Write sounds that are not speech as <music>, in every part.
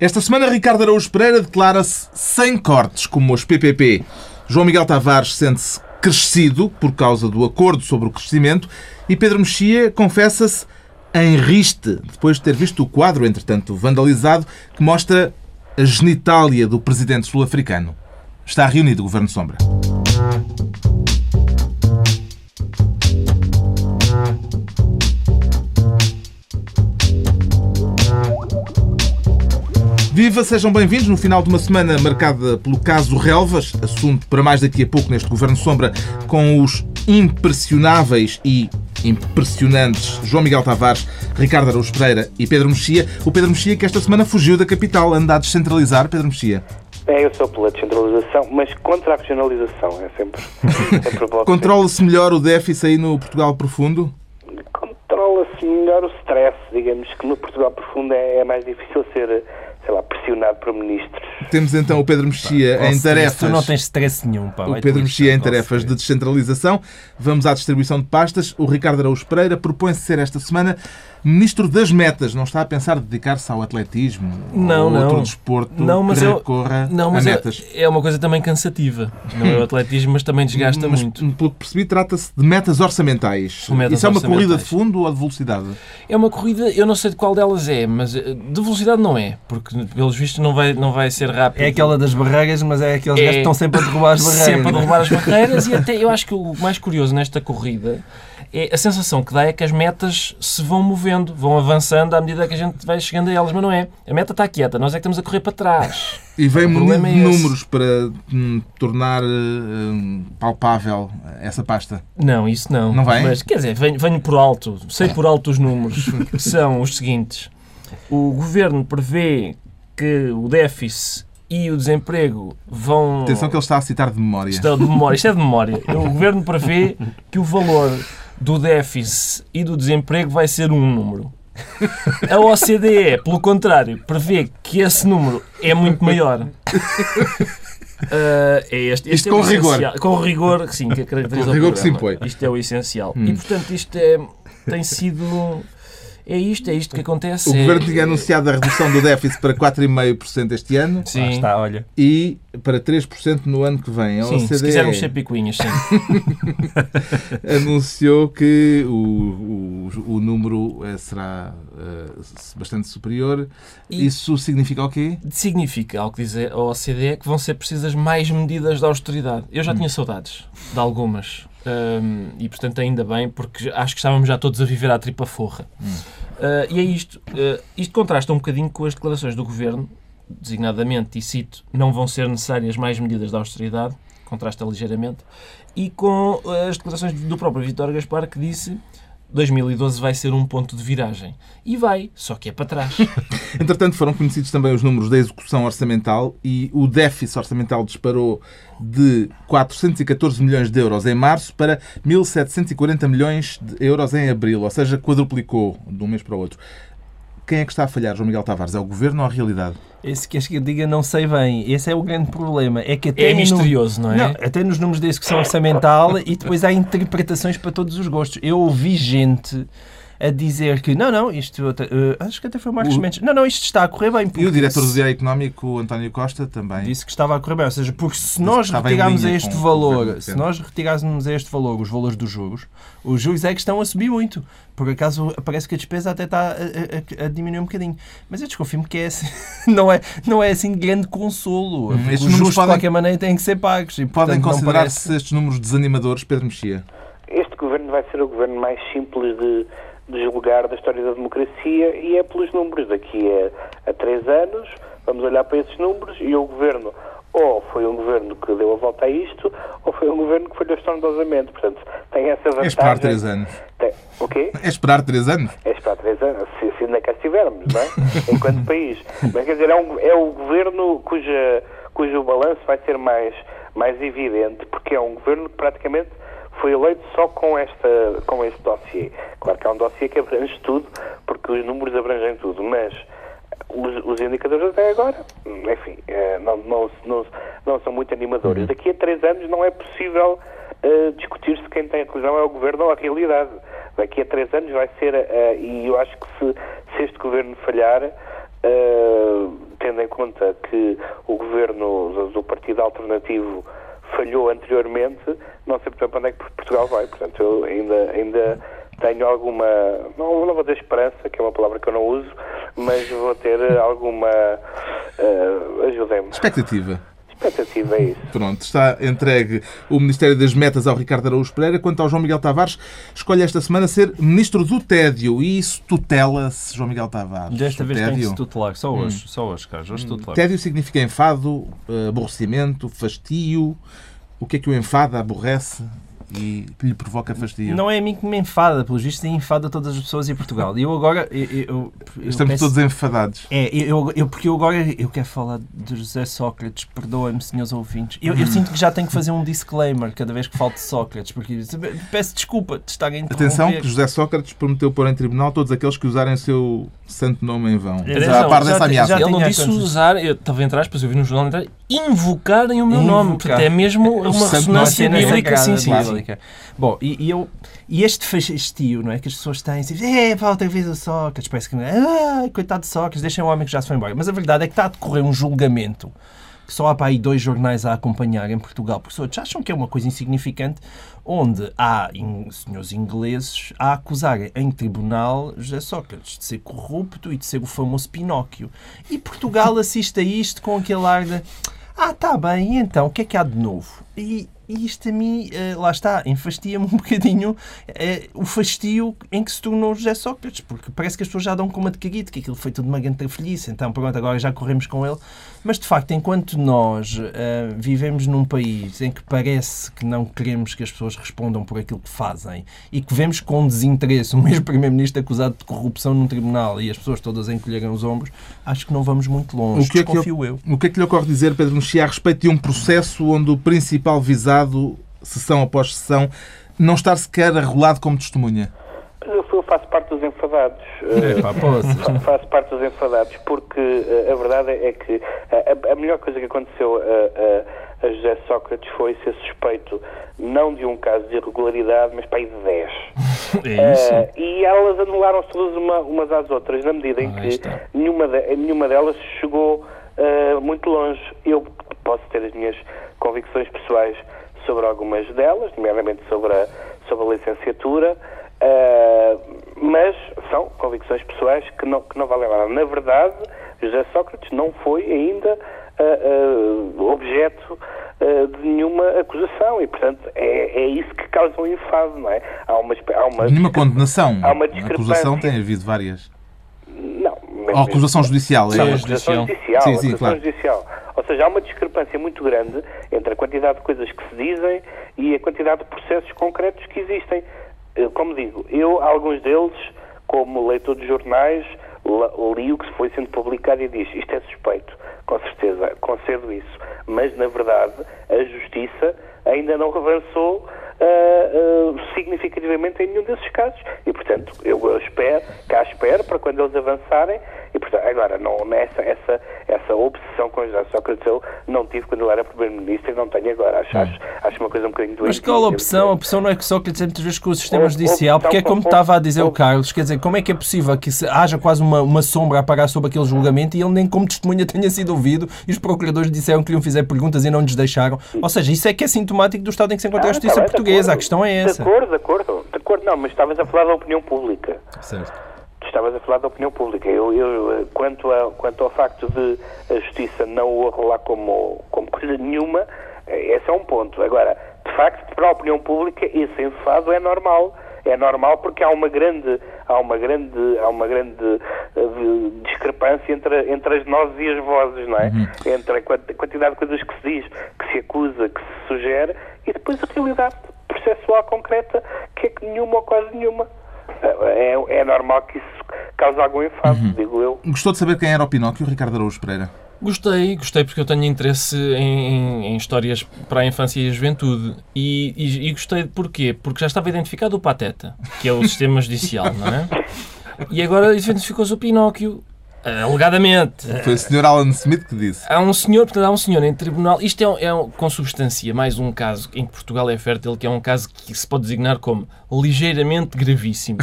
Esta semana, Ricardo Araújo Pereira declara-se sem cortes, como os PPP. João Miguel Tavares sente-se crescido por causa do acordo sobre o crescimento e Pedro Mexia confessa-se em riste, depois de ter visto o quadro, entretanto vandalizado, que mostra a genitália do presidente sul-africano. Está reunido o Governo Sombra. Viva, sejam bem-vindos no final de uma semana marcada pelo caso Relvas, assunto para mais daqui a pouco neste Governo Sombra, com os impressionáveis e impressionantes João Miguel Tavares, Ricardo Araújo Pereira e Pedro Mexia. O Pedro Mexia que esta semana fugiu da capital, anda a descentralizar, Pedro Mexia. É, eu sou pela descentralização, mas contra a regionalização, é sempre, sempre <laughs> Controla-se melhor o déficit aí no Portugal profundo? Controla-se melhor o stress, digamos que no Portugal profundo é, é mais difícil ser sei lá, pressionado por ministros. Temos então o Pedro Mexia pá, em tarefas. Tu não tens stress nenhum, pá. O Pedro Mexia em tarefas de descentralização. Vamos à distribuição de pastas. O Ricardo Araújo Pereira propõe-se ser esta semana Ministro das Metas, não está a pensar dedicar-se ao atletismo não, ou não. outro desporto não, mas que recorra não, mas a é- metas? É, é uma coisa também cansativa. Não é o atletismo, mas também desgasta mas, muito. Pelo que percebi, trata-se de metas orçamentais. Metas Isso é uma corrida de fundo ou de velocidade? É uma corrida, eu não sei de qual delas é, mas eh, de velocidade não é, porque pelos vistos não vai, não vai ser rápido. É aquela das barreiras, mas é aqueles É gajos que estão sempre a derrubar as barreiras. Sempre a derrubar as barreiras e até eu acho que o mais curioso nesta corrida é a sensação que dá é que as metas se vão movendo, vão avançando à medida que a gente vai chegando a elas, mas não é. A meta está quieta, nós é que estamos a correr para trás. E vem munido de é números para hum, tornar hum, palpável essa pasta. Não, isso não. Não vai? Mas, quer dizer, venho, venho por alto, sei por alto os números, que são os seguintes. O Governo prevê que o déficit e o desemprego vão... Atenção que ele está a citar de memória. É de memória. Isto é de memória. O Governo prevê que o valor do déficit e do desemprego vai ser um número. A OCDE, pelo contrário, prevê que esse número é muito maior. Ah, é este, este Isto é com rigor. essencial. Com rigor, sim, que <laughs> caracteriza Com rigor que se impõe. Isto é o essencial. Hum. E, portanto, isto é, tem sido... É isto, é isto que acontece. O é- Governo tinha anunciado a redução do déficit para 4,5% este ano Sim, Lá está, olha. e para 3% no ano que vem. A sim se OCDE quisermos ser picuinhas, sim. <laughs> anunciou que o, o, o número eh, será eh, bastante superior. E- Isso significa o quê? significa, ao que diz a OCDE, que vão ser precisas mais medidas de austeridade. Eu já tinha saudades de algumas. Hum, e, portanto, ainda bem, porque acho que estávamos já todos a viver à tripa forra. Ah, e é isto. Ah, isto contrasta um bocadinho com as declarações do Governo, designadamente, e cito, não vão ser necessárias mais medidas de austeridade, contrasta ligeiramente, e com as declarações do próprio Vítor Gaspar, que disse 2012 vai ser um ponto de viragem. E vai, só que é para trás. <laughs> Entretanto, foram conhecidos também os números da execução orçamental e o déficit orçamental disparou de 414 milhões de euros em março para 1.740 milhões de euros em abril, ou seja, quadruplicou de um mês para o outro. Quem é que está a falhar, João Miguel Tavares? É o Governo ou a realidade? Esse que acho que eu diga não sei bem. Esse é o grande problema. É que até É no- misterioso, não é? Não, até nos números da execução orçamental e depois há interpretações para todos os gostos. Eu ouvi gente a dizer que não, não, isto eh, acho que até foi o Marcos O- Mendes. Não, não, isto está a correr bem. E o diretor do Diário Económico, o António Costa, também. Disse que estava a correr bem, ou seja, porque se nós retirarmos a este valor, se nós retirássemos a este valor os valores dos juros, os juros é que estão a subir muito. Por acaso parece que a despesa até está a, a- a diminuir um bocadinho. Mas eu desconfio-me que é assim, <laughs> não, é, não é assim de grande consolo. Hum, estes os números juros podem- de qualquer maneira têm que ser pagos. E, Podem portanto, considerar-se parece- estes números desanimadores, Pedro Mexia? Este governo vai ser o governo mais simples de, de julgar da história da democracia e é pelos números. Daqui a, a três anos vamos olhar para esses números e o governo ou foi um governo que deu a volta a isto ou foi um governo que falhou estrondosamente. Portanto, tem essa vantagem. É esperar três anos. Tem, o quê? É esperar três anos? É esperar três anos, se, se ainda cá estivermos, não é? <laughs> Enquanto país. Mas quer dizer, é, um, é o governo cuja, cujo balanço vai ser mais, mais evidente, porque é um governo que praticamente foi eleito só com, esta, com este dossiê. Claro que é um dossiê que abrange tudo, porque os números abrangem tudo, mas os, os indicadores até agora, enfim, eh, não, não, não, não são muito animadores. Daqui a três anos não é possível eh, discutir se quem tem a razão é o governo ou a realidade. Daqui a três anos vai ser, eh, e eu acho que se, se este governo falhar, eh, tendo em conta que o governo do Partido Alternativo falhou anteriormente, não sei para onde é que Portugal vai. Portanto, eu ainda, ainda tenho alguma, não, não vou dizer esperança, que é uma palavra que eu não uso, mas vou ter alguma, uh, ajudem-me. Expectativa. Expectativa é isso. Pronto, está entregue o Ministério das Metas ao Ricardo Araújo Pereira. Quanto ao João Miguel Tavares, escolhe esta semana ser Ministro do Tédio. E isso tutela-se, João Miguel Tavares. Desta O vez tem que tédio. se tutelar. Só hoje, só hoje, Carlos. Hoje tutelar. Tédio significa enfado, eh, aborrecimento, fastio. O que é que o enfada, aborrece e que lhe provoca fastio? Não é a mim que me enfada, pelos vistos, e enfada todas as pessoas em Portugal. E eu agora. Eu, eu- eu Estamos peço- todos enfadados. É, eu, eu- porque eu agora eu quero falar de José Sócrates, perdoem-me, senhores ouvintes. Eu, eu sinto que já tenho que fazer um disclaimer cada vez que falo de Sócrates, porque peço desculpa de estar a interromper. Atenção que José Sócrates prometeu pôr em tribunal todos aqueles que usarem o seu santo nome em vão. Atenção, Já a par dessa ameaça. Ele não disse usar, eu estava entre aspas, eu vi no jornal entrar, invocarem o meu Invocar. nome. Portanto, é mesmo uma ressonância bíblica, sim, sagrada, sim. Bom, e, e eu, e este fastio, não é? Que as pessoas têm, assim, é, pá, outra vez o Sócrates, parece que, ah, coitado de Sócrates, deixem o homem que já se foi embora. Mas a verdade é que está a decorrer um julgamento que só há para aí dois jornais a acompanhar em Portugal, porque os outros acham que é uma coisa insignificante, onde há in- senhores ingleses a acusarem em tribunal José Sócrates de ser corrupto e de ser o famoso Pinóquio. E Portugal assiste a isto com aquele ar de ah, tá bem, e então, o que é que há de novo? E, e isto a mim, eh, lá está, enfastia-me um <laughs> bocadinho eh, o fastio em que se tornou José Sócrates, porque parece que as pessoas já dão com uma de caguito, que aquilo foi tudo uma grande trafalhice, então pronto, agora já corremos com ele. Mas de facto, enquanto nós eh, vivemos num país em que parece que não queremos que as pessoas respondam por aquilo que fazem e que vemos com desinteresse um <laughs> ex-primeiro-ministro acusado de corrupção num tribunal e as pessoas todas encolherem os ombros, acho que não vamos muito longe. O que é que Desconfio eu. O que é que lhe ocorre dizer, Pedro Mexia, a respeito de um processo onde o principal visado, sessão após sessão, não estar sequer arrolado como testemunha? Mas eu, eu faço parte dos enfadados. Eh, poças. <laughs> Fa- Faço parte dos enfadados, porque eh, a verdade é que a, a- a melhor coisa que aconteceu a, a- a José Sócrates foi ser suspeito não de um caso de irregularidade, mas para aí de 10. <laughs> É isso. Eh, e elas anularam-se todas uma- umas às outras, na medida em Ah, que está. nenhuma, de- nenhuma delas chegou eh, muito longe. Eu posso ter as minhas convicções pessoais sobre algumas delas, nomeadamente sobre a, sobre a licenciatura, eh, mas são convicções pessoais que não, que não valem nada. Na verdade, José Sócrates não foi ainda eh, eh, objeto de nenhuma acusação e, portanto, é, é isso que causa um enfado, não é? Há uma, há uma Nenhuma condenação. há uma A acusação tem havido várias. Não, Ou acusação judicial. É. Não, acusação judicial. judicial. Sim, sim, acusação claro. judicial. Ou seja, há uma discrepância muito grande entre a quantidade de coisas que se dizem e a quantidade de processos concretos que existem. Eh, Como digo, eu, alguns deles, como leitor de jornais, li o que foi sendo publicado e diz isto é suspeito, com certeza, concedo isso. Mas, na verdade, a Justiça ainda não avançou ah, ah, significativamente em nenhum desses casos. E, portanto, eu espero, cá espero, para quando eles avançarem, e, portanto, agora, não, nessa, essa, essa obsessão com José Sócrates eu não tive quando ele era Primeiro-Ministro e não tenho agora. Acho, acho, acho uma coisa um bocadinho doente. Mas qual a opção? A opção não é que Sócrates é muitas vezes com o sistema judicial, porque é como com- estava a dizer o Carlos, quer dizer, como é que é possível que se haja quase uma, uma sombra a pagar sobre aquele julgamento e ele nem como testemunha tenha sido ouvido e os procuradores disseram que lhe iam fazer perguntas e não lhes deixaram? Ou seja, isso é que é sintomático do estado em que se encontra a Ah, justiça tá bem, de portuguesa, a questão é essa. De acordo, de acordo, de acordo. Não, mas estavas a falar da opinião pública. Certo. Estavas a falar da opinião pública. Eu, eu, eh, quanto, a, quanto ao facto de a justiça não o arrolar como, como coisa nenhuma, eh, esse é um ponto. Agora, de facto, para a opinião pública, esse enfado é normal. É normal porque há uma grande, há uma grande, há uma grande eh, discrepância entre, entre as nozes e as vozes, não é? Entre a quant- quantidade de coisas que se diz, que se acusa, que se sugere, e depois a realidade processual concreta, que é que nenhuma ou quase nenhuma. É, é normal que isso cause algum enfado, digo eu. Gostou de saber quem era o Pinóquio, Ricardo Araújo Pereira? Gostei, gostei porque eu tenho interesse em, em- em histórias para a infância e a juventude. E, e- e gostei porquê? Porque já estava identificado o Pateta, que é o sistema judicial, não é? <laughs> E agora identificou-se o Pinóquio. Alegadamente. Foi o Sr. Alan Smith que disse. Há um senhor, portanto, há um senhor em tribunal. Isto é, um- é um- consubstancia mais um caso em que Portugal é fértil, que é um caso que se pode designar como ligeiramente gravíssimo.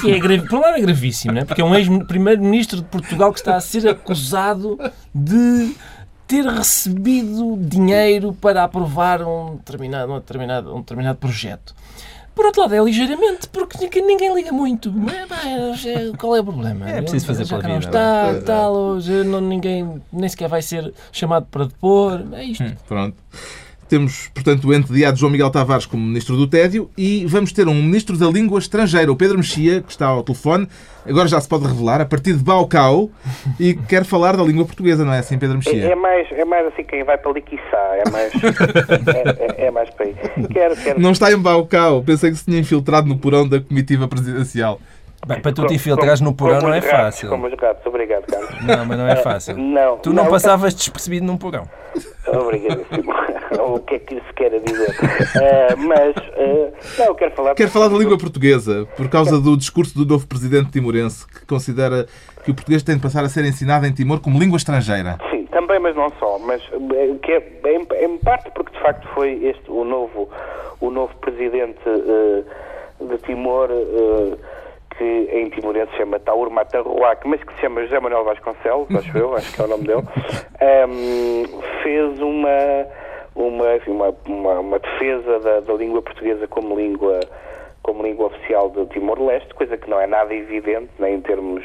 Que é grave, por um lado é gravíssimo, não é? porque é um ex-primeiro-ministro de Portugal que está a ser acusado de ter recebido dinheiro para aprovar um determinado, um determinado, um determinado projeto. Por outro lado, é ligeiramente, porque ninguém, ninguém liga muito. Mas, pá, é- qual é o problema? É preciso fazer Já pela vida, Está, tal, hoje não, ninguém nem sequer vai ser chamado para depor. É isto. Pronto. Temos, portanto, o entediado João Miguel Tavares como Ministro do Tédio e vamos ter um Ministro da Língua Estrangeira, o Pedro Mexia, que está ao telefone. Agora já se pode revelar, a partir de Baucau, e quer falar da língua portuguesa, não é assim, Pedro É, Mexia? é mais, é mais assim quem vai para Liquiçá, é mais, é, é- é mais para aí. Quero, quero, Não está em Baucau. Pensei que se tinha infiltrado no porão da comitiva presidencial. Bem, para tu te infiltrares no porão não é fácil. Como os gatos, obrigado, Carlos. Não, mas não é fácil. <laughs> Não, Tu não passavas despercebido num porão. Obrigadíssimo. <laughs> o que é que isso quer dizer? Eh, mas, eh, não, eu quero falar... Quer falar da língua portuguesa, por causa do discurso do novo presidente timorense, que considera que o português tem de passar a ser ensinado em Timor como língua estrangeira. Sim, também, mas não só. Mas eh, que é, em, em parte porque de facto foi este o novo, o novo presidente eh, de Timor, que em timorense se chama Taur Matarruac, mas que se chama José Manuel Vasconcelos, acho eu, acho que é o nome dele, <laughs> ehm, fez uma, uma, enfim, uma, uma, uma defesa da, da língua portuguesa como língua como língua oficial de Timor-Leste, coisa que não é nada evidente, nem em termos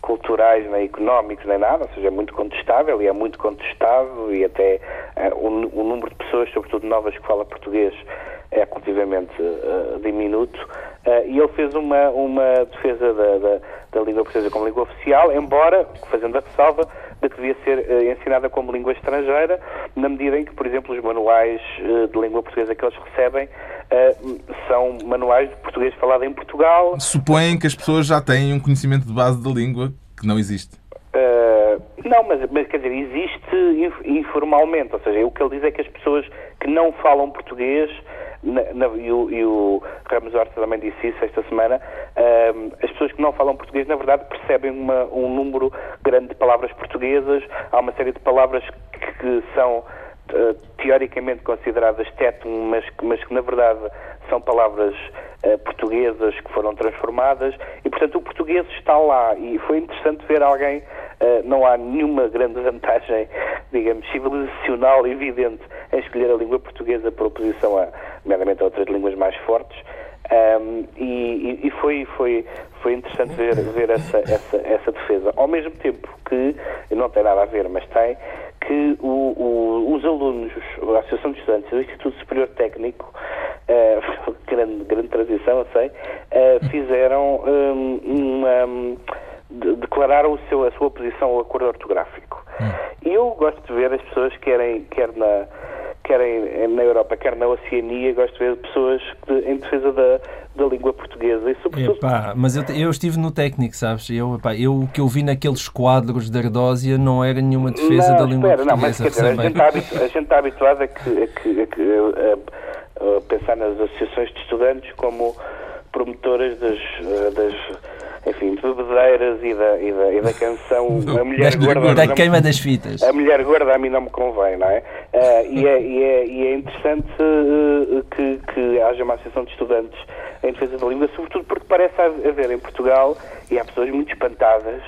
culturais, nem económicos, nem nada, ou seja, é muito contestável e é muito contestado e até eh, o, o número de pessoas, sobretudo novas, que fala português é relativamente eh, diminuto. Eh, e ele fez uma, uma defesa da, da, da língua portuguesa como língua oficial, embora, fazendo a ressalva, de que devia ser eh, ensinada como língua estrangeira, na medida em que, por exemplo, os manuais eh, de língua portuguesa que eles recebem são manuais de português falado em Portugal, Supõem que as pessoas já têm um conhecimento de base da língua que não existe. Uh, não, mas, mas quer dizer, existe inf- informalmente, ou seja, o que ele diz é que as pessoas que não falam português, na- na- e, o, e o Ramos Horta também disse isso esta semana, um, as pessoas que não falam português, na verdade, percebem uma- um número grande de palavras portuguesas, há uma série de palavras que, que são uh, teoricamente consideradas tétum, mas, mas que na verdade são palavras uh, portuguesas que foram transformadas. E portanto o português está lá. E foi interessante ver alguém, não há nenhuma grande vantagem, digamos, civilizacional evidente em escolher a língua portuguesa por oposição a, nomeadamente a outras línguas mais fortes. Um, e e- foi, foi, foi interessante ver, ver essa, essa, essa defesa. Ao mesmo tempo que, não tem nada a ver, mas tem, que o- o- os alunos, a Associação de Estudantes do Instituto Superior Técnico, eh, <laughs> grande, grande transição, eu sei, eh, fizeram hum, uma. De- declararam o seu, a sua oposição ao acordo ortográfico. E eu gosto de ver as pessoas, querem, quer na querem na Europa, quer na Oceania, gosto de ver pessoas de- em defesa da, da língua portuguesa e sobretudo Epá, mas eu, eu estive no técnico, sabes? Eu, epá, eu o que eu vi naqueles quadros de Ardósia não era nenhuma defesa não, da língua espera, não, mas portuguesa. quer dizer, a, gente está a gente está habituado a, que, a, que- a que, a- pensar nas associações de estudantes como promotoras das, das enfim, bebedeiras e da, e da, e da canção <laughs> A Mulher Gorda. Da queima das fitas. a mulher gorda a mim não me convém, não é? Eh, e, é e, é, e é interessante eh, que, que haja uma associação de estudantes em defesa da língua, sobretudo porque parece haver em Portugal, e há pessoas muito espantadas,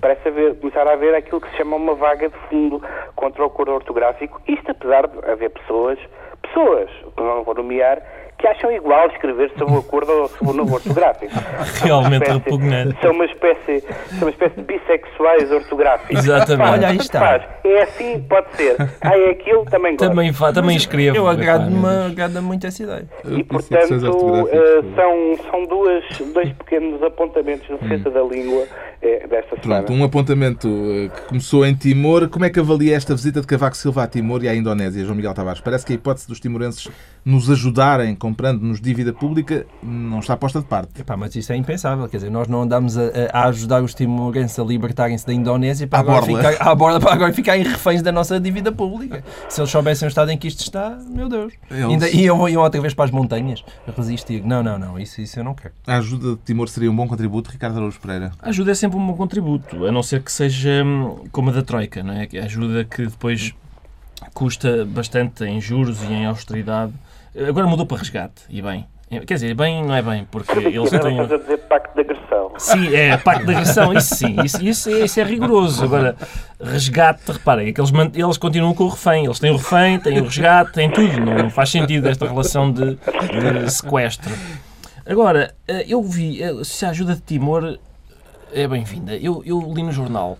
parece haver, começar a haver aquilo que se chama uma vaga de fundo contra o acordo ortográfico. Isto apesar de haver pessoas, pessoas, que não vou nomear, que acham igual escrever sobre o acordo ou sobre o novo ortográfico. <laughs> Realmente espécie- repugnante. São uma espécie, são uma espécie de bissexuais ortográficos. Exatamente. Olha, aí está. Faz. É assim, pode ser. Ah, é aquilo, também gosto. Também, fa- também escrevo. Eu agrado-me agrada muito essa ideia. E, portanto, foi. são, são duas, dois pequenos apontamentos de defesa da língua eh, desta semana. Pronto, um apontamento eh, que começou em Timor. Como é que avalia esta visita de Cavaco Silva a Timor e à Indonésia, João Miguel Tavares? Parece que a hipótese dos timorenses nos ajudarem comprando-nos dívida pública não está posta de parte. Epá, mas isso é impensável, quer dizer, nós não andamos a, a ajudar os timorenses a libertarem-se da Indonésia para À agora, borla. ficar, à borla para agora ficarem reféns da nossa dívida pública. Se eles soubessem o estado em que isto está, meu Deus. Eles- Ainda iam, iam outra vez para as montanhas a resistir. Não, não, não, isso, isso eu não quero. A ajuda de Timor seria um bom contributo, Ricardo Araújo Pereira. A ajuda é sempre um bom contributo, a não ser que seja hum, como a da Troika, não é? É ajuda que depois custa bastante em juros e em austeridade. Agora mudou para resgate, e bem. Quer dizer, bem não é bem, porque eles Agora têm... a dizer pacto de agressão. Sim, é pacto de agressão, isso sim, isso, isso, é, isso é rigoroso. Agora, resgate, reparem, é que eles, eles continuam com o refém. Eles têm o refém, têm o resgate, têm tudo. Não, não faz sentido esta relação de, de sequestro. Agora, eh, eu vi, eh, se a ajuda de Timor é bem-vinda. Eu, eu li no jornal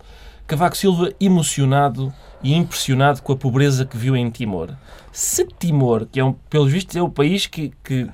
Cavaco Silva emocionado e impressionado com a pobreza que viu em Timor. Se Timor, que é um, pelos vistos é o país que, que-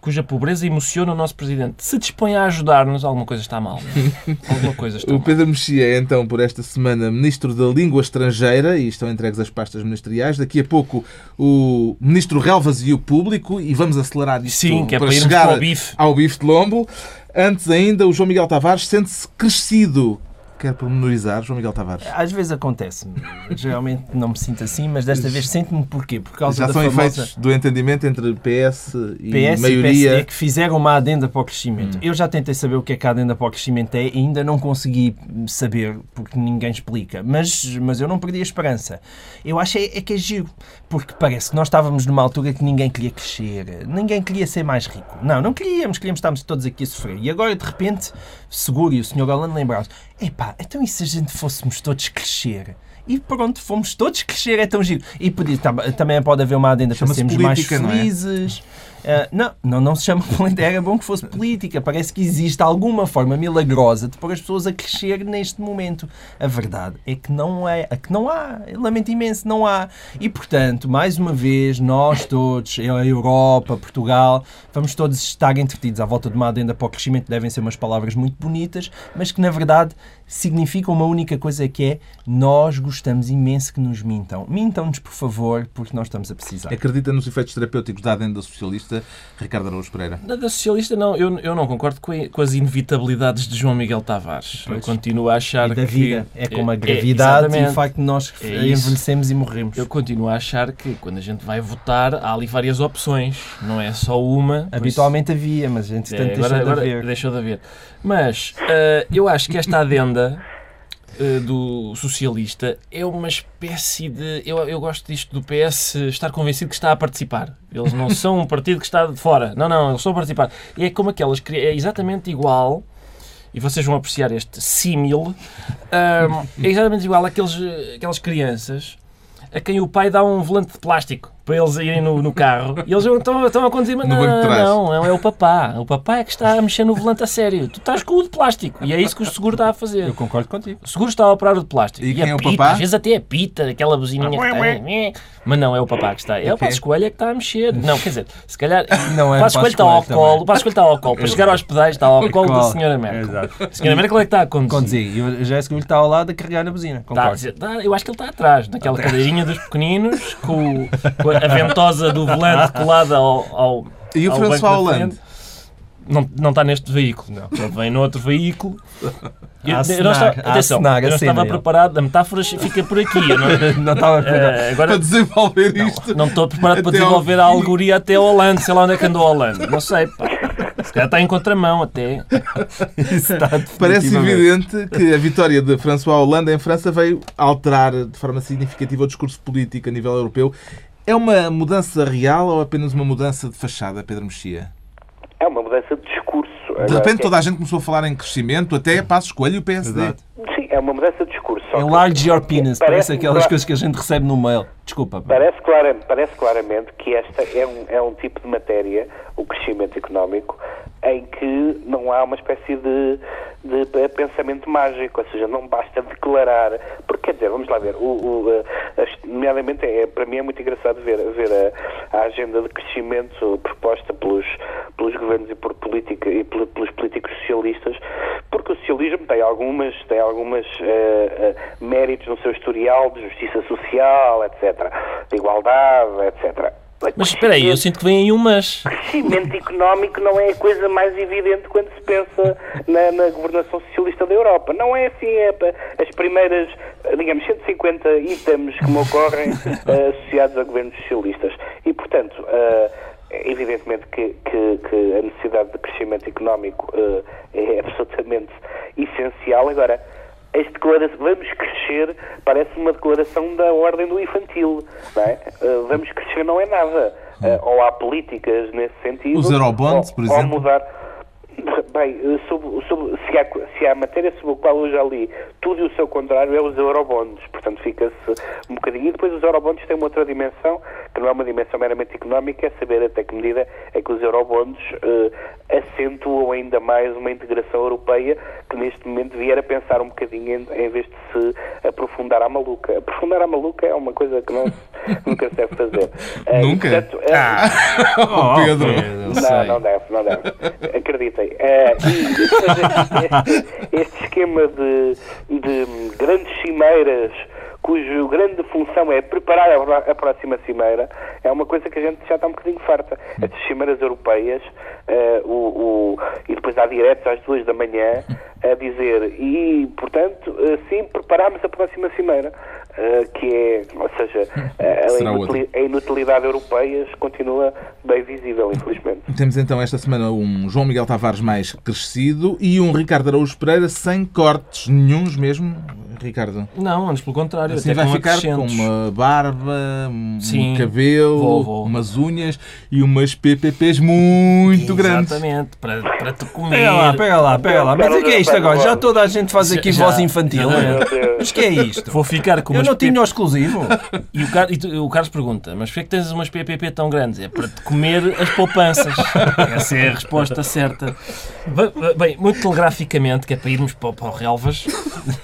cuja pobreza emociona o nosso presidente, se dispõe a ajudar-nos, alguma coisa está mal. <laughs> Alguma coisa está O mal. Pedro Mexia é então, por esta semana, Ministro da Língua Estrangeira e estão entregues as pastas ministeriais. Daqui a pouco o Ministro Relvas e o Público e vamos acelerar isto Sim, que é para para irmos chegar para bife. ao bife de lombo. Antes ainda, o João Miguel Tavares sente-se crescido. Quer pormenorizar, João Miguel Tavares? Às vezes acontece-me. Geralmente não me sinto assim, mas desta vez sinto-me porquê? Por causa Já da são famosa... efeitos do entendimento entre PS e PS e maioria. PSD que fizeram uma adenda para o crescimento. Eu já tentei saber o que é que a adenda para o crescimento é e ainda não consegui saber porque ninguém explica. Mas, mas eu não perdi a esperança. Eu acho é, é que é giro, porque parece que nós estávamos numa altura que ninguém queria crescer, ninguém queria ser mais rico. Não, não queríamos, queríamos estarmos todos aqui a sofrer. E agora, de repente, seguro e o Sr. Holanda lembrava-se: epá, então e se a gente fôssemos todos crescer? E pronto, fomos todos crescer, é tão giro. E podia, tam- também pode haver uma adenda para sermos mais política, não é? Ah, não, não, não se chama <laughs> política. Era bom que fosse política. Parece que existe alguma forma milagrosa de pôr as pessoas a crescer neste momento. A verdade é que não é, é que não há. Lamento imenso, não há. E portanto, mais uma vez, nós todos, a Europa, Portugal, vamos todos estar entretidos à volta de uma adenda para o crescimento. Devem ser umas palavras muito bonitas, mas que na verdade significam uma única coisa que é nós gostamos imenso que nos mintam. Mintam-nos, por favor, porque nós estamos a precisar. Acredita nos efeitos terapêuticos da adenda socialista, Ricardo Araújo Pereira? Da da socialista, não, eu, eu não concordo com, a- com as inevitabilidades de João Miguel Tavares. Eu Pois. continuo a achar E da que. vida. É como a é, gravidade e o facto de nós É envelhecemos e morremos. Eu continuo a achar que quando a gente vai votar há ali várias opções, não é só uma. isso- Habitualmente havia, mas É, entretanto agora, deixou de haver. deixou de haver. Mas eh, eu acho que esta adenda eh, do socialista é uma espécie de. Eu, eu gosto disto do PS estar convencido que está a participar. Eles não <laughs> são um partido que está de fora. Não, não, eles estão a participar. E é como aquelas. É exatamente igual. E vocês vão apreciar este símil. ahm, é exatamente igual àqueles, aquelas crianças a quem o pai dá um volante de plástico para eles irem no, no carro e eles estão, estão a conduzir, mas No não, não, não, é o papá. O papá é que está a mexer no volante a sério. Tu estás com o de plástico e é isso que o seguro está a fazer. Eu concordo contigo. O seguro está a operar o de plástico. E quem é o apita, papá? Às vezes até apita, aquela buzininha que tem. Mas não, é o papá que está. É o quem? Passo Coelho é que está a mexer. Não, quer dizer, se calhar. <laughs> Não é o Passo Coelho está ao colo. O Passo Coelho está ao colo. Para chegar aos pedais está ao colo da. Senhora Merkel. Exato. A Senhora Merkel é que está a conduzir. Conduzir. E o José Seguro está ao lado a carregar na buzina. Tá, Concordo. tá, eu acho que ele está atrás, naquela cadeirinha dos pequeninos, com, com a ventosa do volante colada ao, ao, E o ao François Hollande? Não, não está neste veículo, Não. Ele vem no outro veículo. Eu, A não estava, a atenção, a eu não estava preparado. A metáfora fica por aqui. Eu não, <laughs> Não estava a eh, agora, Para desenvolver isto. não estou preparado para Até ao desenvolver a alegoria até ao Holanda. Sei lá onde é que andou a Holanda. Não sei, pá. Se calhar está em contramão até. <laughs> Parece evidente que a vitória de François Hollande em França veio alterar de forma significativa o discurso político a nível europeu. É uma mudança real ou apenas uma mudança de fachada, Pedro Mexia? É uma mudança de discurso. De repente toda a gente começou a falar em crescimento, até Passos Coelho e o PSD. Exato. Sim, é uma mudança de discurso. que- Enlarge your penis. Parece Parece-me aquelas coisas que a gente recebe no mail. Desculpa. Parece, clara, parece claramente que esta é um, é um tipo de matéria, o crescimento económico, em que não há uma espécie de, de pensamento mágico, ou seja, não basta declarar. Porque, quer dizer, vamos lá ver, o, o, eh, nomeadamente, é, para mim é muito engraçado ver, ver a, a agenda de crescimento proposta pelos, pelos governos e, por política, e pel- pelos políticos socialistas, porque o socialismo tem algumas, tem algumas eh, eh, méritos no seu historial de justiça social, etc., de igualdade, etc. Mas espera aí, eu sinto que vem aí umas. crescimento económico não é a coisa mais evidente quando se pensa na, na governação socialista da Europa. Não é assim, é as primeiras, digamos, 150 itens que me ocorrem <laughs> eh, associados a governos socialistas. E, portanto, eh, evidentemente que, que- que a necessidade de crescimento económico eh, é absolutamente essencial. Agora, as declarações, vamos crescer, parece uma declaração da ordem do infantil, não é? Eh, vamos crescer não é nada. Eh, ou há políticas nesse sentido. Os eurobonds, ou- por ou exemplo? mudar. Bem, eh, sobre- sobre- se, há, se há matéria sobre a qual eu já li tudo e o seu contrário é os eurobonds. Portanto, fica-se um bocadinho. E depois os eurobonds têm uma outra dimensão, que não é uma dimensão meramente económica, é saber até que medida é que os eurobonds eh, acentuam ainda mais uma integração europeia que neste momento vier a pensar um bocadinho em, em vez de se aprofundar à maluca. Aprofundar à maluca é uma coisa que não <laughs> nunca se deve fazer. Eh, Nunca? portanto, eh, <laughs> Oh, Pedro. não não, não deve, não deve. Acreditem. Depois este, esquema de, de grandes cimeiras cujo grande função é preparar a, próxima cimeira, é uma coisa que a gente já está um bocadinho farta. Estas cimeiras europeias, eh, o, o- e depois há diretos às duas da manhã a dizer, e portanto, assim preparamos a próxima cimeira, que é, ou seja, eh, a, outra. a inutilidade europeia continua bem visível, infelizmente. Temos então esta semana um João Miguel Tavares mais crescido e um Ricardo Araújo Pereira sem cortes nenhuns mesmo, Ricardo. Não, antes pelo contrário, Assim até vai com ficar com uma barba, um Sim, cabelo, vou, vou. umas unhas e umas PPPs muito grandes. Exatamente, para, para te comer. Pega lá, pega lá, pega lá. Mas o que é isto agora? Já toda a gente faz aqui Já- voz infantil. já- é? Mas que é isto? Vou ficar com umas não tinha o exclusivo. <laughs> E o, Car... e tu- o Carlos pergunta, mas porquê é que tens umas PPP tão grandes? É para te comer as poupanças. <laughs> Essa é a resposta certa. Bem, bem, muito telegraficamente, que é para irmos para, para o Relvas,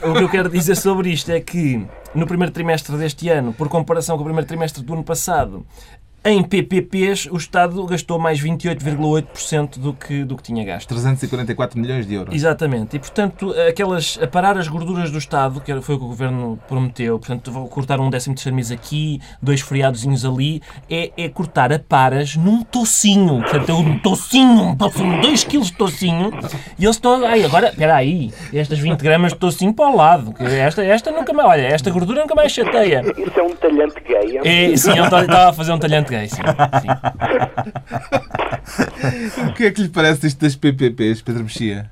o que eu quero dizer sobre isto é que no primeiro trimestre deste ano, por comparação com o primeiro trimestre do ano passado, em PPPs o Estado gastou mais 28,8% do que, do que tinha gasto. 344 milhões de euros. Exatamente. E, portanto, aquelas, a parar as gorduras do Estado, que era- foi o que o Governo prometeu, portanto, vou cortar um décimo terceiro mês aqui, dois feriadozinhos ali, é, é cortar a paras num tocinho. Portanto, é um tocinho, um tocinho, dois quilos de tocinho, e eles estão, ai, agora, espera aí, estas 20 gramas de tocinho para o lado, esta, esta nunca mais, olha, esta gordura nunca mais chateia. Isso é um talhante gay. é? É, sim, ele estava a fazer um talhante sim. sim. <laughs> O que é que lhe parece isto das PPPs, Pedro Mexia?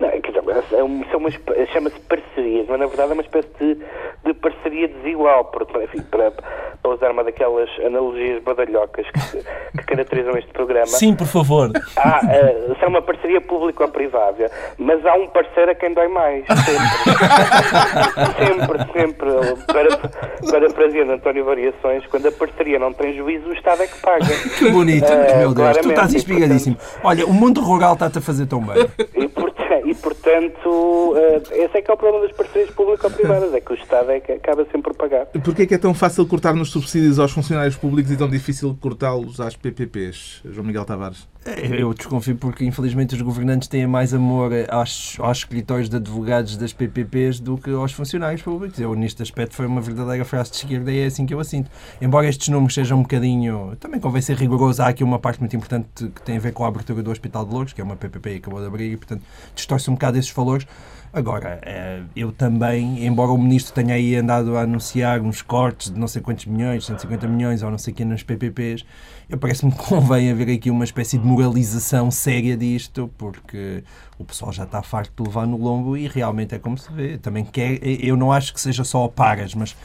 Não, quer dizer, é um- são umas- chama-se parcerias, mas na verdade é uma espécie de, de parceria desigual, porque, enfim, para, para usar uma daquelas analogias badalhocas que, que caracterizam este programa. Sim, por favor. Há, eh, será uma parceria público-privada, mas há um parceiro a quem dói mais. Sempre. <laughs> sempre, sempre. Para, parafraseando António Variações, quando a parceria não tem juízo, o Estado é que paga. Que bonito, Eh, meu Deus. Tu estás espigadíssimo. Olha, o mundo rural está-te a fazer tão bem. E, porta- e, portanto, eh, esse é que é o problema das parcerias público-privadas, é que o Estado é que acaba sempre por pagar. Porquê é que é tão fácil cortar nos subsídios aos funcionários públicos e tão difícil cortá-los às PPPs, João Miguel Tavares? Eu desconfio porque, infelizmente, os governantes têm mais amor aos, aos escritórios de advogados das PPPs do que aos funcionários públicos. Eu, neste aspecto, foi uma verdadeira frase de esquerda e é assim que eu a sinto. Embora estes números sejam um bocadinho... Também convém ser rigoroso. Há aqui uma parte muito importante que tem a ver com a abertura do Hospital de Louros, que é uma PPP e acabou de abrir, e, portanto, distorce um bocado esses valores. Agora, eh, eu também, embora o Ministro tenha aí andado a anunciar uns cortes de não sei quantos milhões, 150 milhões ou não sei o que nos PPPs, eu parece-me que convém haver aqui uma espécie de moralização séria disto, porque o pessoal já está farto de levar no lombo e realmente é como se vê. Também quer, eu não acho que seja só paras, mas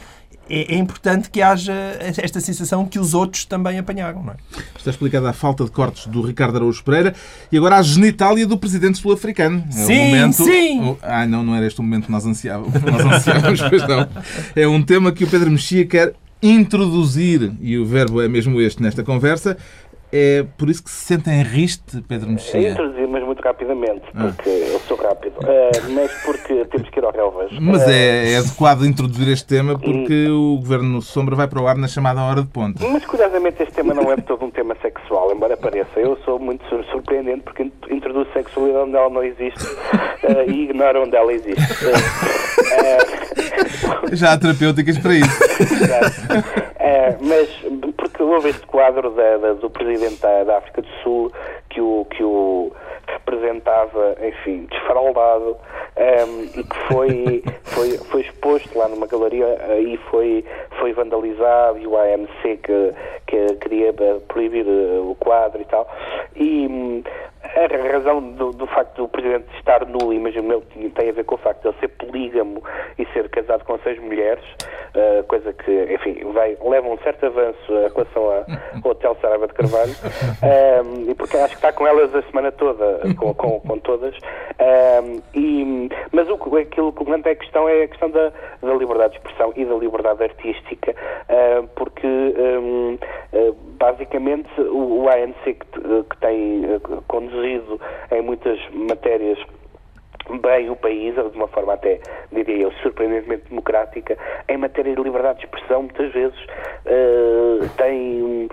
é, é importante que haja esta sensação que os outros também apanharam, não é? Está explicada a falta de cortes do Ricardo Araújo Pereira e agora a genitália do presidente sul-africano. É o Sim, momento... sim! o- Ah, não, não era este o momento que nós ansiávamos. <laughs> nós ansiávamos, pois não. É um tema que o Pedro Mexia quer introduzir, e o verbo é mesmo este nesta conversa. É por isso que se senta em riste, Pedro É Mexia. introduzir, mas muito rapidamente, Ah. porque eu sou rápido. Eh, mas porque temos que ir ao Relvas. Mas Eh, é, é adequado introduzir este tema porque o Governo Sombra vai para o ar na chamada hora de ponta. Mas curiosamente este tema não é todo um tema sexual, embora pareça. Eu sou muito sur- surpreendente porque int- introduzo sexualidade onde ela não existe eh, e ignoro onde ela existe. Já há terapêuticas para isso. Mas porque que houve este quadro da, da, do presidente da, da, África do Sul que o, que o representava, enfim, desfaraldado um, e que foi, foi, foi exposto lá numa galeria e foi, foi vandalizado e o AMC que, que queria proibir o quadro e tal. E hum, a razão do, do, facto do Presidente estar nu, imagino eu, tem a ver com o facto de ele ser polígamo e ser casado com seis mulheres, uh, coisa que, enfim, vai, leva um certo avanço em relação ao Hotel Saraiva de Carvalho, um, <laughs> e porque acho que está com elas a semana toda, com, com, com todas, um, e, mas o, aquilo que levanta é a questão é a questão da, da liberdade de expressão e da liberdade artística, uh, porque um, uh, basicamente o, o ANC que, que tem conduzido em muitas matérias bem o país, de uma forma até, diria eu, surpreendentemente democrática, em matéria de liberdade de expressão, muitas vezes uh, tem,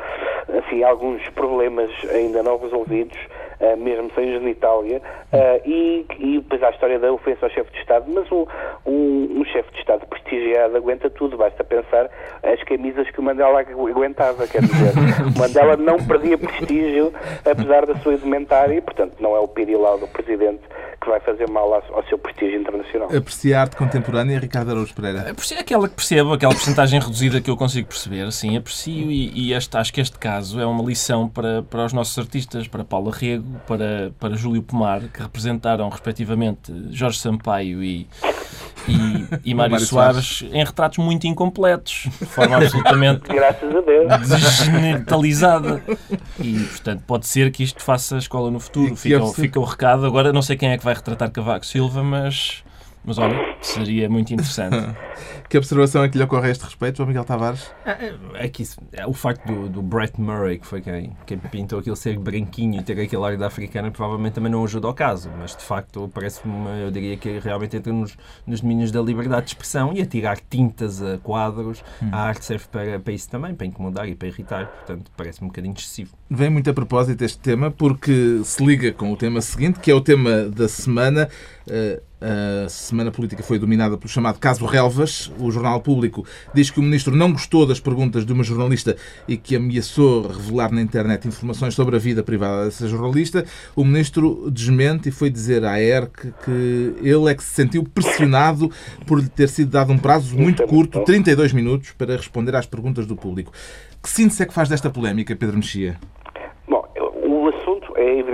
assim, alguns problemas ainda não resolvidos, uh, mesmo sem genitália, uh, e, e depois há a história da ofensa ao chefe de Estado, mas um, um, um chefe de Estado prestigiado aguenta tudo, basta pensar as camisas que o Mandela aguentava, quer dizer, <laughs> o Mandela não perdia prestígio, apesar da sua indumentária, e, portanto, não é o pirilau do Presidente que vai fazer mal ao, seu prestígio internacional. Apreciar arte contemporânea, Ricardo Araújo Pereira? Aprecio aquela que percebo, aquela porcentagem reduzida que eu consigo perceber, sim, aprecio e, e este, acho que este caso é uma lição para, para os nossos artistas, para Paula Rego, para, para Júlio Pomar, que representaram respectivamente Jorge Sampaio e, e, e Mário, Mário Soares, Soares, em retratos muito incompletos, de forma absolutamente <laughs> desgenitalizada. E, portanto, pode ser que isto faça escola no futuro. Fica, fica o recado. Agora, não sei quem é que vai retratar Cavaco Silva, mas mas olha, seria muito interessante. <laughs> que observação é que lhe ocorre a este respeito, João Miguel Tavares? É, é, é que isso, é o facto do, do, Brett Murray, que foi quem, quem pintou aquele ser branquinho e ter aquele ar da africana, provavelmente também não ajuda ao caso. Mas de facto, parece-me, eu diria que realmente entra nos, nos domínios da liberdade de expressão e a tirar tintas a quadros. Hum. A arte serve para, para isso também, para incomodar e para irritar. Portanto, parece-me um bocadinho excessivo. Vem muito a propósito este tema, porque se liga com o tema seguinte, que é o tema da semana. Uh, a semana política foi dominada pelo chamado caso Relvas. O Jornal Público diz que o ministro não gostou das perguntas de uma jornalista e que ameaçou revelar na internet informações sobre a vida privada dessa jornalista. O ministro desmente e foi dizer à ERC que ele é que se sentiu pressionado por lhe ter sido dado um prazo muito curto, 32 minutos, para responder às perguntas do público. Que síntese é que faz desta polémica, Pedro Mexia?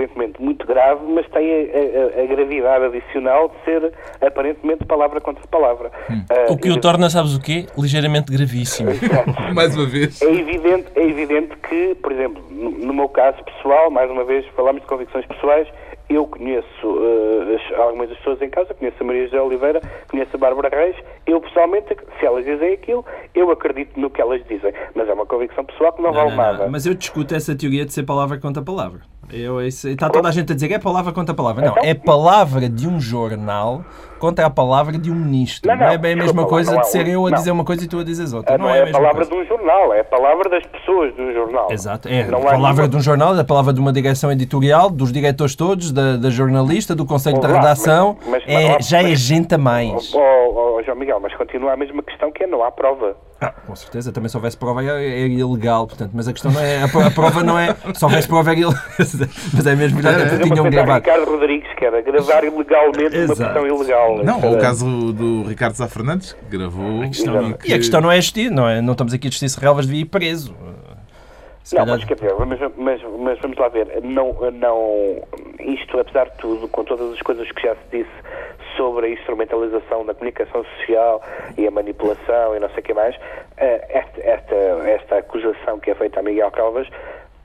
Evidentemente muito grave, mas tem a, a, a, gravidade adicional de ser aparentemente palavra contra palavra. Hum. Uh, o que o torna, sabes o quê? Ligeiramente gravíssimo. <laughs> mais uma vez. É evidente, é evidente que, por exemplo, no, no meu caso pessoal, mais uma vez falamos de convicções pessoais, eu conheço uh, as, algumas das pessoas em casa, conheço a Maria José Oliveira, conheço a Bárbara Reis, eu pessoalmente, se elas dizem aquilo, eu acredito no que elas dizem, mas é uma convicção pessoal que não, não vale não, nada. Mas eu discuto essa teoria de ser palavra contra palavra. Eu, isso, está toda a gente a dizer que é palavra contra palavra. Não, então? é palavra de um jornal contra a palavra de um ministro. Não, não, não é bem a mesma coisa de ser eu a dizer uma coisa e tu a dizer outra. Não, não é, é a, a palavra coisa. de um jornal, é a palavra das pessoas do jornal. Exato, é a palavra de um jornal, é a palavra de uma direção editorial, dos diretores todos, da, da jornalista, do conselho de redação. Mas, mas, é, já é mas, é gente a mais. Oh, oh, oh, João Miguel, mas continua a mesma questão que é não há prova. Ah, com certeza, também se houvesse prova é, é ilegal, portanto, mas a questão não é. A, prova não é. Se houvesse prova é ilegal. <laughs> mas é mesmo já que tinham gravado. Ricardo Rodrigues, que era gravar ilegalmente Exato. uma questão ilegal. Não, o caso do Ricardo Sá Fernandes, que gravou. A que... E a questão não é justiça, não, é? não estamos aqui a discutir se Relvas devia ir preso. Se não, calhar... mas, quer dizer, mas, mas, mas, vamos lá ver, não, não, isto, apesar de tudo, com todas as coisas que já se disse sobre a instrumentalização da comunicação social e a manipulação e não sei o que mais, eh, esta, esta, esta acusação que é feita a Miguel Calvas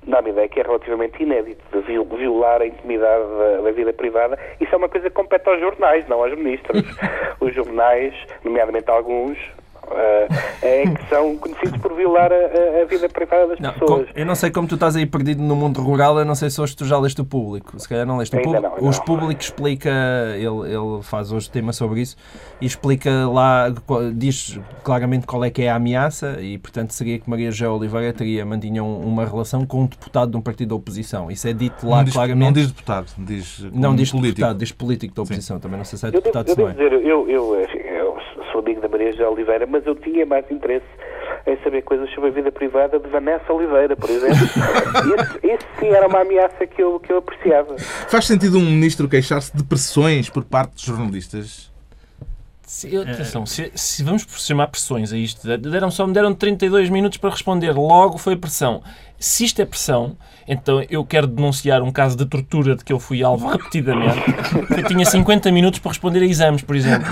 dá-me ideia que é relativamente inédito de violar a intimidade da, da, vida privada. Isso é uma coisa que compete aos jornais, não aos ministros. <laughs> Os jornais, nomeadamente alguns, é que são conhecidos por violar a, a vida privada das não, pessoas. Com, eu não sei como tu estás aí perdido no mundo rural, eu não sei se hoje tu já leste o público. Se calhar não leste o público. Não, Os públicos explica, ele, ele faz hoje tema sobre isso e explica lá, diz claramente qual é que é a ameaça e, portanto, seria que Maria José Oliveira teria, mantinha uma relação com um deputado de um partido da oposição. Isso é dito lá não diz, claramente. Não diz deputado, diz Não diz político. deputado, diz político da oposição. Sim. Também não sei se é eu deputado, eu, devo dizer, eu, eu, eu sou amigo José Oliveira, mas eu tinha mais interesse em saber coisas sobre a vida privada de Vanessa Oliveira, por exemplo. <laughs> isso, isso sim era uma ameaça que eu, que eu apreciava. Faz sentido um ministro queixar-se de pressões por parte de jornalistas? Se, eu- atenção, se, se vamos chamar pressões a isto, deram só me deram 32 minutos para responder, logo foi pressão. Se isto é pressão, então eu quero denunciar um caso de tortura de que eu fui alvo repetidamente. Eu tinha 50 minutos para responder a exames, por exemplo.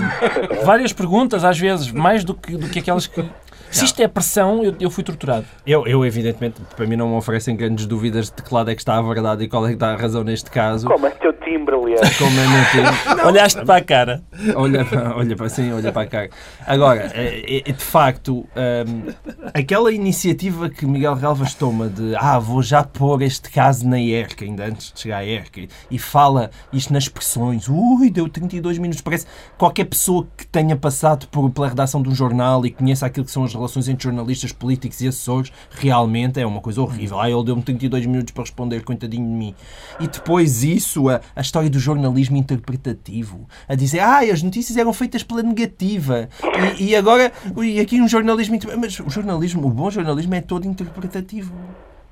Várias perguntas, às vezes, mais do que, do que aquelas que. Se isto é pressão, eu, eu fui torturado. Eu, eu, evidentemente, para mim não me oferecem grandes dúvidas de que lado é que está a verdade e qual é que está a razão neste caso. Como é teu timbre, aliás. Como é meu tempo. <laughs> Olhaste para a cara. olha, para- olha para sim, olha para a cara. Agora, é- é- de facto, hum, aquela iniciativa que Miguel Relvas toma de ah, vou já pôr este caso na ERC, ainda antes de chegar à ERC, e fala isto nas expressões, ui, deu 32 minutos, parece qualquer pessoa que tenha passado por, pela redação de um jornal e conheça aquilo que são as relações entre jornalistas, políticos e assessores, realmente é uma coisa horrível. Ah, ele deu-me 32 minutos para responder, coitadinho de mim. E depois isso, a, a história do jornalismo interpretativo, a dizer, ah, as notícias eram feitas pela negativa. E, e agora, e aqui um jornalismo. Mas o jornalismo, o bom jornalismo é todo interpretativo.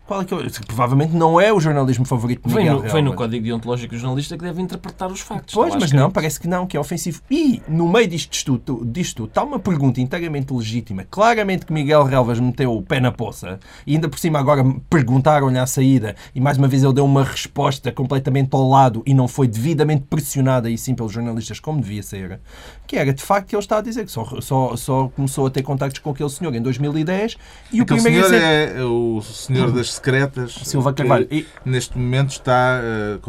Qual é que é o- Provavelmente não é o jornalismo favorito de Foi Miguel no, foi no. Código Deontológico do Jornalista que deve interpretar os factos. Pois, mas não, parece que não, que é ofensivo. E, no meio disto tudo, disto está uma pergunta inteiramente legítima. Claramente que Miguel Relvas meteu o pé na poça. E ainda por cima agora perguntaram-lhe à saída e mais uma vez ele deu uma resposta completamente ao lado e não foi devidamente pressionada aí sim pelos jornalistas como devia ser. Que era de facto que ele está a dizer que só, só, só começou a ter contactos com aquele senhor em 2010 e o Aquele primeiro senhor exemplo... é o senhor das secretas. Silva Carvalho. E- Neste momento está eh,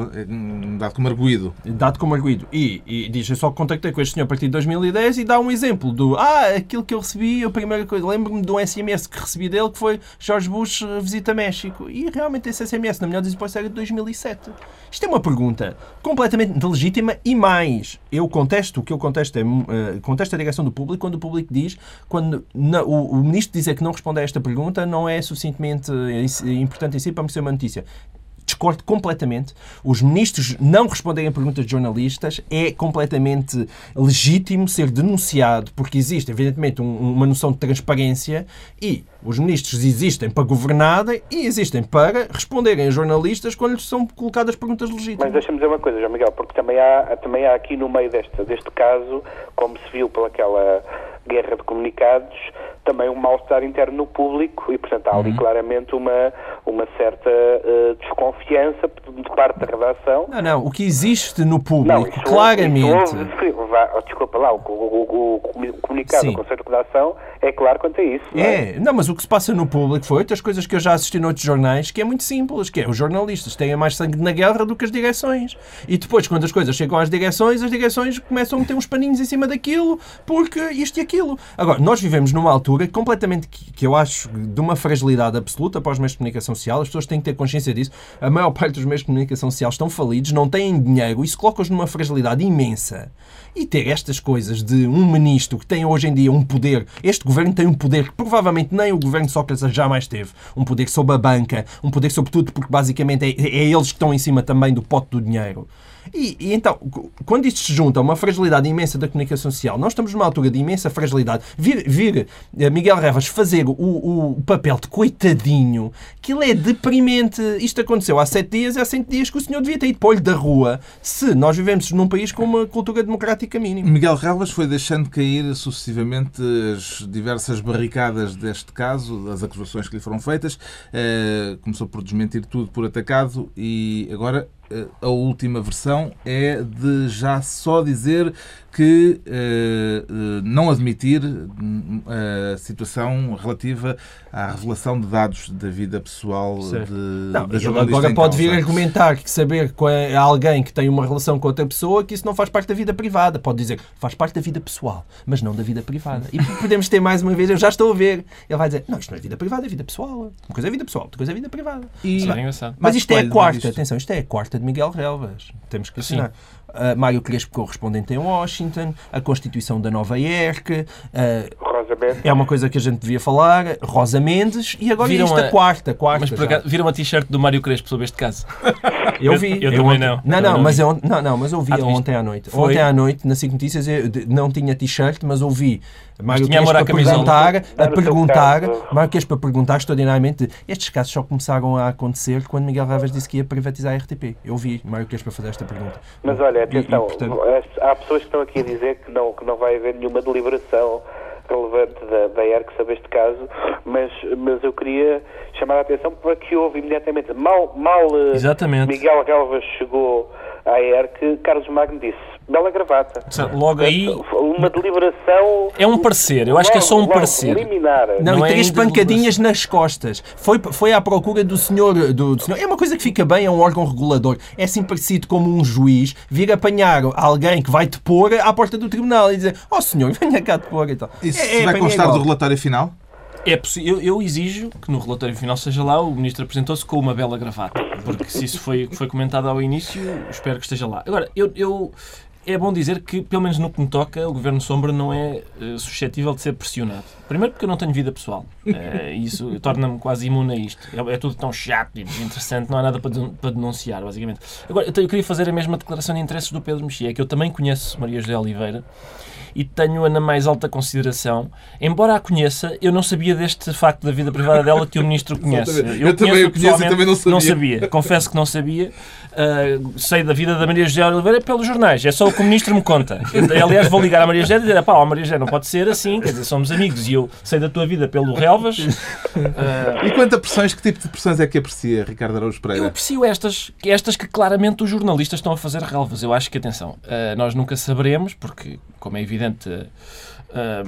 dado como arguído. dado como arguído. E, e diz, eu só contactei com este senhor a partir de 2010 e dá um exemplo do, ah, aquilo que eu recebi, a primeira coisa, lembro-me de um SMS que recebi dele que foi Jorge Bush eh, visita México. E realmente esse SMS, na melhor hipóteses, era de 2007. Isto é uma pergunta completamente legítima e mais, eu contesto, o que eu contesto é, eh, contesto a direção do público quando o público diz, quando na- o, o ministro dizer que não responde a esta pergunta não é suficientemente importante em si para me ser uma notícia discordo completamente. Os ministros não responderem a perguntas de jornalistas é completamente legítimo ser denunciado, porque existe, evidentemente, um- uma noção de transparência e os ministros existem para governarem e existem para responderem a jornalistas quando lhes são colocadas perguntas Mas legítimas. deixa-me dizer uma coisa, João Miguel, porque também há, também há aqui no meio deste, deste caso, como se viu pelaquela guerra de comunicados, também um mal-estar interno no público e, portanto, há ali claramente uma, uma certa eh, desconfiança de parte da redação. Não, não. O que existe no Não, público, isso claramente. isso vá, oh, desculpa lá, o, o- o- o comunicado Sim. do Conselho de Redação é claro quanto a isso. não é? É, não, mas o que se passa no público foi outras coisas que eu já assisti noutros jornais, que é muito simples, que é os jornalistas têm mais sangue na guerra do que as direções. E depois, quando as coisas chegam às direções, as direções começam a meter uns paninhos em cima daquilo, porque isto e aquilo. Agora, nós vivemos numa altura completamente que, que eu acho de uma fragilidade absoluta para os meios de comunicação social, as pessoas têm que ter consciência disso. A maior parte dos meios de comunicação social estão falidos, não têm dinheiro, isso coloca-os numa fragilidade imensa. E ter estas coisas de um ministro que tem hoje em dia um poder, este governo tem um poder que provavelmente nem o governo Sócrates jamais teve, um poder sobre a banca, um poder sobre tudo, porque basicamente é, é eles que estão em cima também do pote do dinheiro. E, e então, quando isto se junta a uma fragilidade imensa da comunicação social, nós estamos numa altura de imensa fragilidade. Vir, vir eh, Miguel Revas fazer o, o papel de coitadinho, que ele é deprimente. Isto aconteceu há sete dias e há sete dias que o senhor devia ter ido para da rua se nós vivemos num país com uma cultura democrática mínima. Miguel Relvas foi deixando cair sucessivamente as diversas barricadas deste caso, as acusações que lhe foram feitas. Eh, começou por desmentir tudo por atacado e agora a última versão é de já só dizer que eh, não admitir hum, a situação relativa à revelação de dados da vida pessoal Certo. de, Não, da jornalista agora pode vir argumentar que saber que é alguém que tem uma relação com outra pessoa que isso não faz parte da vida privada. Pode dizer faz parte da vida pessoal, mas não da vida privada. E <laughs> podemos ter mais uma vez, eu já estou a ver. Ele vai dizer, não, isto não é vida privada, é vida pessoal. Uma coisa é vida pessoal, outra coisa é vida privada. E- era engraçado. Mas isto é a quarta, atenção, isto é a quarta de Miguel Relvas. Temos que Sim. Uh, Mário Crespo correspondente em Washington, a Constituição da Nova IERC, uh, Rosa Rosa Mendes. É uma coisa que a gente devia falar. Rosa Mendes e agora Viram isto, a a- quarta. quarta Mas por acaso, viram a t-shirt do Mário Crespo sobre este caso? <laughs> Eu vi. Eu também ontem- não. Não, Também não, não mas eu, não, não, mas eu vi Ah, ontem à noite. Foi? Ontem à noite, na SIC Notícias, eu de- não tinha t-shirt, mas ouvi Mário Crespo a camisola. perguntar, a perguntar. Mário Crespo a perguntar extraordinariamente, estes casos só começaram a acontecer quando Miguel Raves disse que ia privatizar a RTP. Eu vi Mário Crespo a fazer esta pergunta. Mas olha, E- e, atenção, portanto, as- há pessoas que estão aqui a dizer que não, que não vai haver nenhuma deliberação relevante da, da ERC sobre este caso, mas, mas eu queria chamar a atenção para que houve imediatamente, mal, mal eh, Exatamente. Miguel Galvas chegou à ERC, Carlos Magno disse, bela gravata. Logo aí, Uma deliberação... é um parecer. Eu acho que é só um logo, parecer. Liminar. Não, Não e é três ainda pancadinhas nas costas. Foi, foi à procura do senhor, do, do senhor. É uma coisa que fica bem a um órgão regulador. É assim parecido como um juiz vir apanhar alguém que vai depor à porta do tribunal e dizer: Ó senhor, <laughs> venha cá depor e tal. Isso É- é, vai é constar do relatório final? É eu, eu exijo que no relatório final seja lá o ministro apresentou-se com uma bela gravata, porque se isso foi, foi comentado ao início, espero que esteja lá. Agora, eu, eu- é bom dizer que, pelo menos no que me toca, o Governo Sombra não é eh, suscetível de ser pressionado. Primeiro porque eu não tenho vida pessoal. E isso torna-me quase imune a isto. É, é tudo tão chato e desinteressante, não há nada para, para denunciar, basicamente. Agora, eu, eu queria fazer a mesma declaração de interesses do Pedro Mexia, que eu também conheço Maria José Oliveira, e tenho-a na mais alta consideração. Embora a conheça, eu não sabia deste facto da vida privada dela que o ministro <laughs> conhece. Exatamente. Eu também a conheço e também não sabia. Confesso que não sabia. Ah, sei da vida da Maria José Oliveira pelos jornais. É só o que o ministro me conta. Eu, aliás, vou ligar à Maria José e dizer: pá, ó, Maria José, não pode ser assim. Quer dizer, somos amigos e eu sei da tua vida pelo Relvas. Ah, E quanto a pressões, que tipo de pressões é que aprecia Ricardo Araújo eu Pereira? aprecio estas, que- estas que claramente os jornalistas estão a fazer relvas. Eu acho que, atenção, eh, nós nunca saberemos, porque, como é evidente, eh,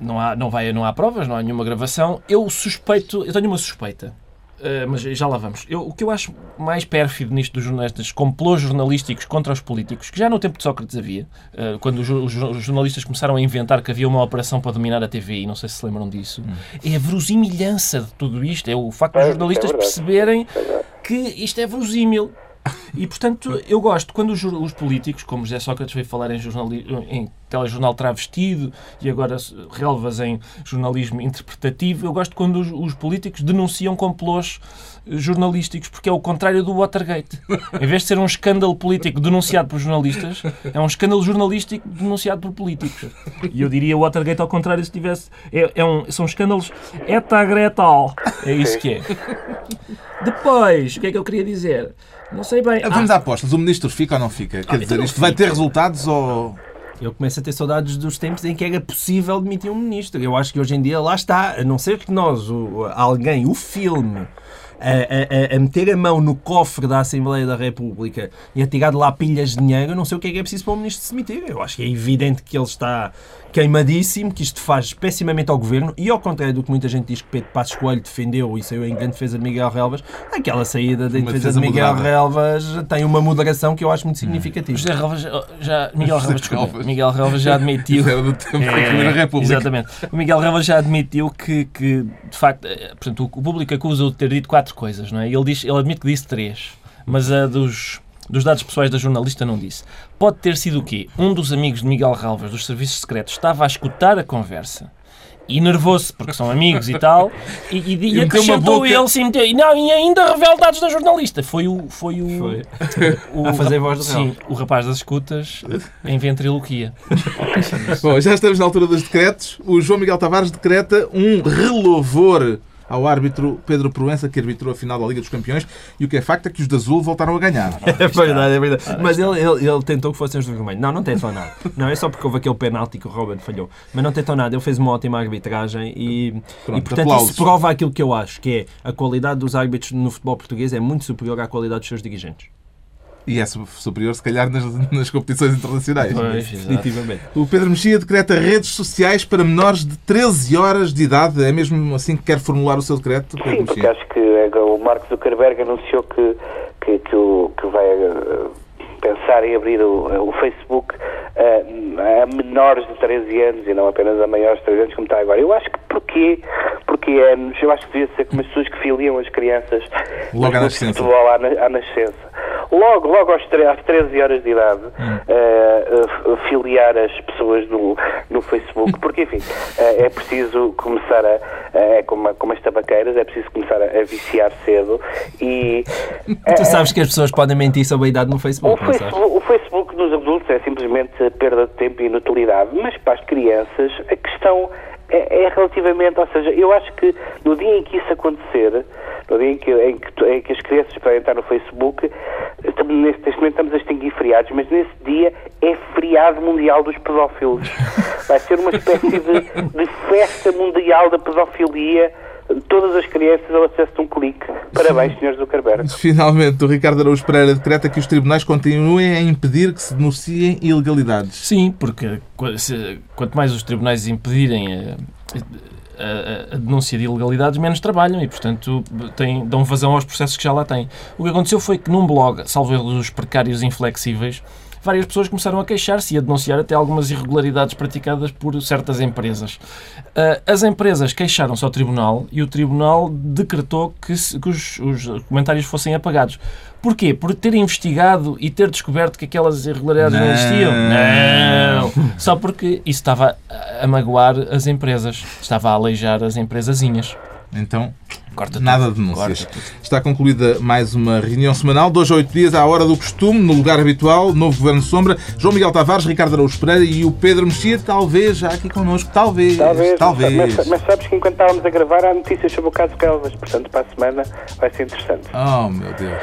não, há, não, vai, não há provas, não há nenhuma gravação. Eu suspeito, eu tenho uma suspeita, eh, mas já lá vamos. Eu, o que eu acho mais pérfido nisto dos jornalistas, complôs jornalísticos contra os políticos, que já no tempo de Sócrates havia, eh, quando os, os os jornalistas começaram a inventar que havia uma operação para dominar a TVI, não sei se se lembram disso, é a verosimilhança de tudo isto, é o facto dos É, jornalistas é perceberem que isto é verosímil. E, portanto, eu gosto quando os, os políticos, como José Sócrates veio falar em, jornali- em telejornal travestido e agora s- relvas em jornalismo interpretativo, eu gosto quando os, os políticos denunciam complôs eh, jornalísticos, porque é o contrário do Watergate. Em vez de ser um escândalo político denunciado por jornalistas, é um escândalo jornalístico denunciado por políticos. E eu diria o Watergate ao contrário se tivesse... É, é um, são escândalos etagretal. É isso que é. Depois, o que é que eu queria dizer? Não sei bem. Ah, Vamos a apostas. O ministro fica ou não fica? Quer dizer, então isto vai ter fica. resultados ou. Eu começo a ter saudades dos tempos em que era possível demitir um ministro. Eu acho que hoje em dia lá está, a não ser que nós, o- alguém, o filme, a, a- a- meter a mão no cofre da Assembleia da República e a tirar de lá pilhas de dinheiro, eu não sei o que é que é preciso para o ministro se demitir. Eu acho que é evidente que ele está queimadíssimo, que isto faz pessimamente ao governo e, ao contrário do que muita gente diz que Pedro Passos Coelho defendeu e saiu em grande defesa de Miguel Relvas, aquela saída da Uma defesa defesa de Miguel moderada. Relvas tem uma moderação que eu acho muito significativa. José Relvas já, já- Miguel José Relvas, desculpa. Miguel Relvas já admitiu Isso era do tempo da É, Primeira República. Exatamente. O Miguel Relvas já admitiu que, que de facto, eh, portanto, o público acusa-o de ter dito quatro coisas, não é? Ele, diz, ele admite que disse três, mas a dos, dos dados pessoais da jornalista não disse. Pode ter sido o quê? Um dos amigos de Miguel Relvas, dos serviços secretos, estava a escutar a conversa e nervou-se, porque são amigos e tal, e, e, e acrescentou boca- ele, sim, meteu, e não, e ainda revela dados da jornalista. Foi o... Foi o, Foi. o A fazer voz de Sim, o rapaz das escutas em ventriloquia. Bom, já estamos na altura dos decretos. O João Miguel Tavares decreta um relouvor ao árbitro Pedro Proença, que arbitrou a final da Liga dos Campeões. E o que é facto é que os de azul voltaram a ganhar. <laughs> É verdade, é verdade. Mas ele, ele, ele tentou que fossem os do vermelho. Não, não tentou nada. Não, é só porque houve aquele penalti que o Robert falhou. Mas não tentou nada. Ele fez uma ótima arbitragem e, Pronto, e portanto, aplausos. isso prova aquilo que eu acho, que é a qualidade dos árbitros no futebol português é muito superior à qualidade dos seus dirigentes. E é su- superior, se calhar, nas, <laughs> nas competições internacionais. Pois. Definitivamente. O Pedro Mexia decreta redes sociais para menores de 13 horas de idade. É mesmo assim que quer formular o seu decreto, Pedro Sim, porque Mexia? acho que eh, o Mark Zuckerberg anunciou que, que, que, o, que vai eh, pensar em abrir o, o Facebook eh, a menores de 13 anos e não apenas a maiores de 13 anos como está agora. Eu acho que porquê? Porque é, eu acho que devia ser como as pessoas que filiam as crianças Logo à no nascença. futebol à, na- à nascença. Logo, logo aos às 13 horas de idade, eh, filiar as pessoas no, no Facebook, <laughs> porque, enfim, eh, é preciso começar a, é como, como as tabaqueiras, é preciso começar a, a viciar cedo e... Tu sabes que as pessoas podem mentir sobre a idade no O Facebook, sabes? Facebook, o Facebook nos adultos é simplesmente perda de tempo e inutilidade, mas para as crianças a questão é, é relativamente, ou seja, eu acho que no dia em que isso acontecer, no dia em que, em que, em que as crianças podem estar no Facebook, neste, neste momento estamos a extinguir feriados, mas nesse dia é feriado mundial dos pedófilos. <laughs> Vai ser uma espécie de, de festa mundial da pedofilia, todas as crianças ao acesso de um clique. Parabéns, senhores Zuckerberg. <laughs> Finalmente, o Ricardo Araújo Pereira decreta que os tribunais continuem a impedir que se denunciem ilegalidades. Sim, porque quanto mais os tribunais impedirem a, a- a- a denúncia de ilegalidades, menos trabalham e, portanto, têm, dão vazão aos processos que já lá têm. O que aconteceu foi que num blog, salvo erro dos precários inflexíveis, várias pessoas começaram a queixar-se e a denunciar até algumas irregularidades praticadas por certas empresas. Ah, As empresas queixaram-se ao tribunal e o tribunal decretou que, que os, os comentários fossem apagados. Porquê? Por ter investigado e ter descoberto que aquelas irregularidades não, Não. existiam? Não! Só porque isso estava a- a magoar as empresas, estava a aleijar as empresazinhas. Então, Corta nada de denúncias. corta. Está concluída mais uma reunião semanal, dois a oito dias à hora do costume, no lugar habitual, novo Governo de Sombra, João Miguel Tavares, Ricardo Araújo Pereira e o Pedro Mexia, talvez já aqui connosco, talvez, Talvez, talvez. Mas, mas sabes que enquanto estávamos a gravar há notícias sobre o caso Calvas, portanto para a semana vai ser interessante. Oh, meu Deus.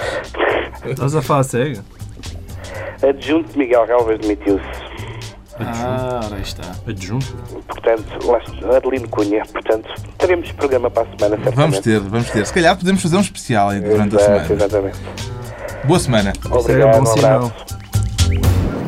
<laughs> Estás a falar sério? Adjunto de Miguel Galvas demitiu-se. Ah, ora aí está. Adjunto? Portanto, lá está, Adelino Cunha. Portanto, teremos programa para a semana, certamente. Vamos ter, vamos ter. Se calhar podemos fazer um especial aí durante a Exato, semana. Exatamente. Boa semana. É Obrigado, bom um sinal. abraço.